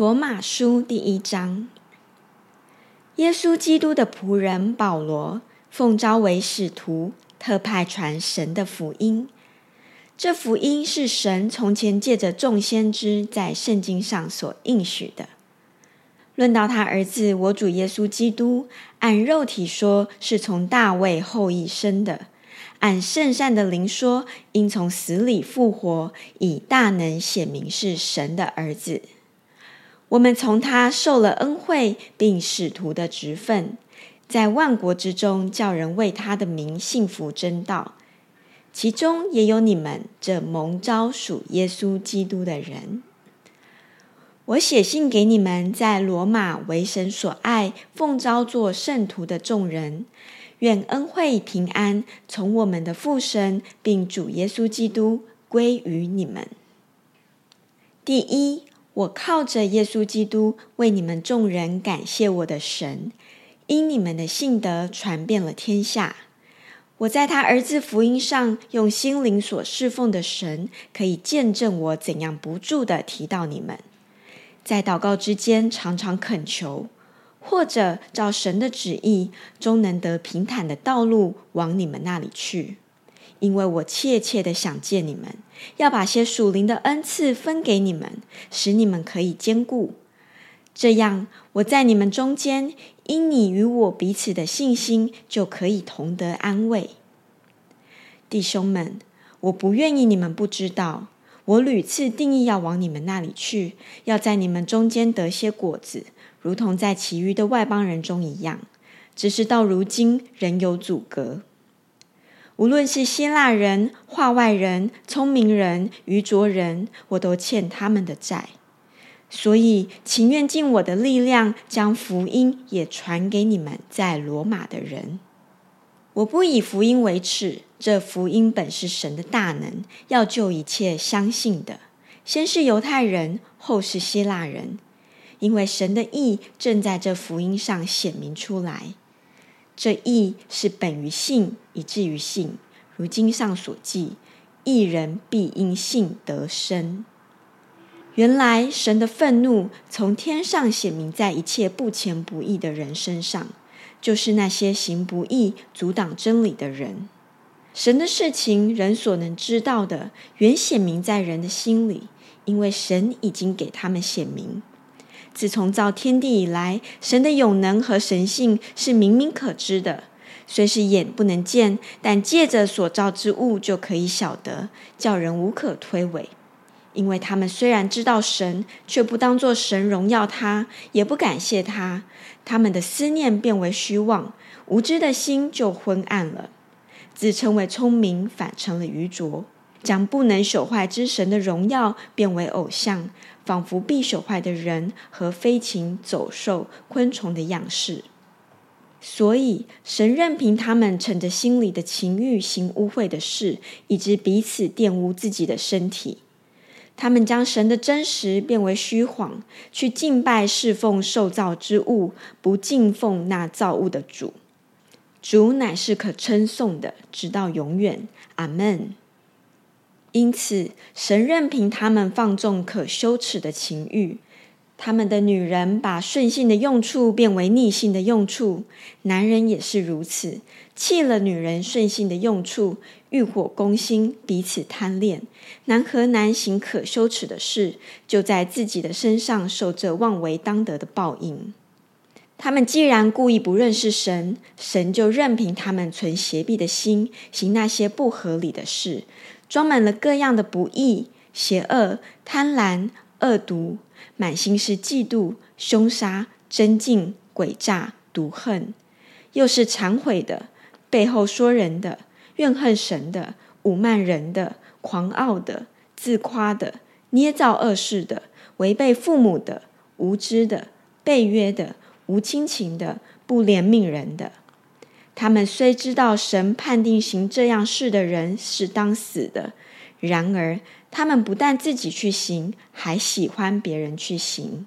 罗马书第一章，耶稣基督的仆人保罗，奉召为使徒，特派传神的福音。这福音是神从前借着众先知在圣经上所应许的。论到他儿子，我主耶稣基督，按肉体说，是从大卫后裔生的；按圣善的灵说，应从死里复活，以大能显明是神的儿子。我们从他受了恩惠，并使徒的职分，在万国之中叫人为他的名幸福真道，其中也有你们这蒙召属耶稣基督的人。我写信给你们，在罗马为神所爱、奉召做圣徒的众人，愿恩惠平安从我们的父神并主耶稣基督归于你们。第一。我靠着耶稣基督为你们众人感谢我的神，因你们的信德传遍了天下。我在他儿子福音上用心灵所侍奉的神，可以见证我怎样不住的提到你们，在祷告之间常常恳求，或者照神的旨意，终能得平坦的道路往你们那里去。因为我切切的想见你们，要把些属灵的恩赐分给你们，使你们可以兼顾。这样，我在你们中间，因你与我彼此的信心，就可以同得安慰。弟兄们，我不愿意你们不知道，我屡次定义要往你们那里去，要在你们中间得些果子，如同在其余的外邦人中一样。只是到如今，仍有阻隔。无论是希腊人、化外人、聪明人、愚拙人，我都欠他们的债，所以情愿尽我的力量，将福音也传给你们在罗马的人。我不以福音为耻，这福音本是神的大能，要救一切相信的，先是犹太人，后是希腊人，因为神的意正在这福音上显明出来。这义是本于信，以至于信。如经上所记，一人必因信得生。原来神的愤怒从天上显明在一切不虔不义的人身上，就是那些行不义、阻挡真理的人。神的事情，人所能知道的，原显明在人的心里，因为神已经给他们显明。自从造天地以来，神的永能和神性是明明可知的，虽是眼不能见，但借着所造之物就可以晓得，叫人无可推诿。因为他们虽然知道神，却不当作神荣耀他，也不感谢他，他们的思念变为虚妄，无知的心就昏暗了。自称为聪明，反成了愚拙。将不能朽坏之神的荣耀变为偶像，仿佛必朽坏的人和飞禽走兽、昆虫的样式。所以神任凭他们乘着心里的情欲行污秽的事，以致彼此玷污自己的身体。他们将神的真实变为虚谎，去敬拜侍奉受造之物，不敬奉那造物的主。主乃是可称颂的，直到永远。阿门。因此，神任凭他们放纵可羞耻的情欲，他们的女人把顺性的用处变为逆性的用处，男人也是如此，弃了女人顺性的用处，欲火攻心，彼此贪恋，男和男行可羞耻的事，就在自己的身上受这妄为当得的报应。他们既然故意不认识神，神就任凭他们存邪僻的心，行那些不合理的事。装满了各样的不义、邪恶、贪婪、恶毒，满心是嫉妒、凶杀、争竞、诡诈、毒恨，又是忏悔的，背后说人的，怨恨神的，侮慢人的，狂傲的，自夸的，捏造恶事的，违背父母的，无知的，背约的，无亲情的，不怜悯人的。他们虽知道神判定行这样事的人是当死的，然而他们不但自己去行，还喜欢别人去行。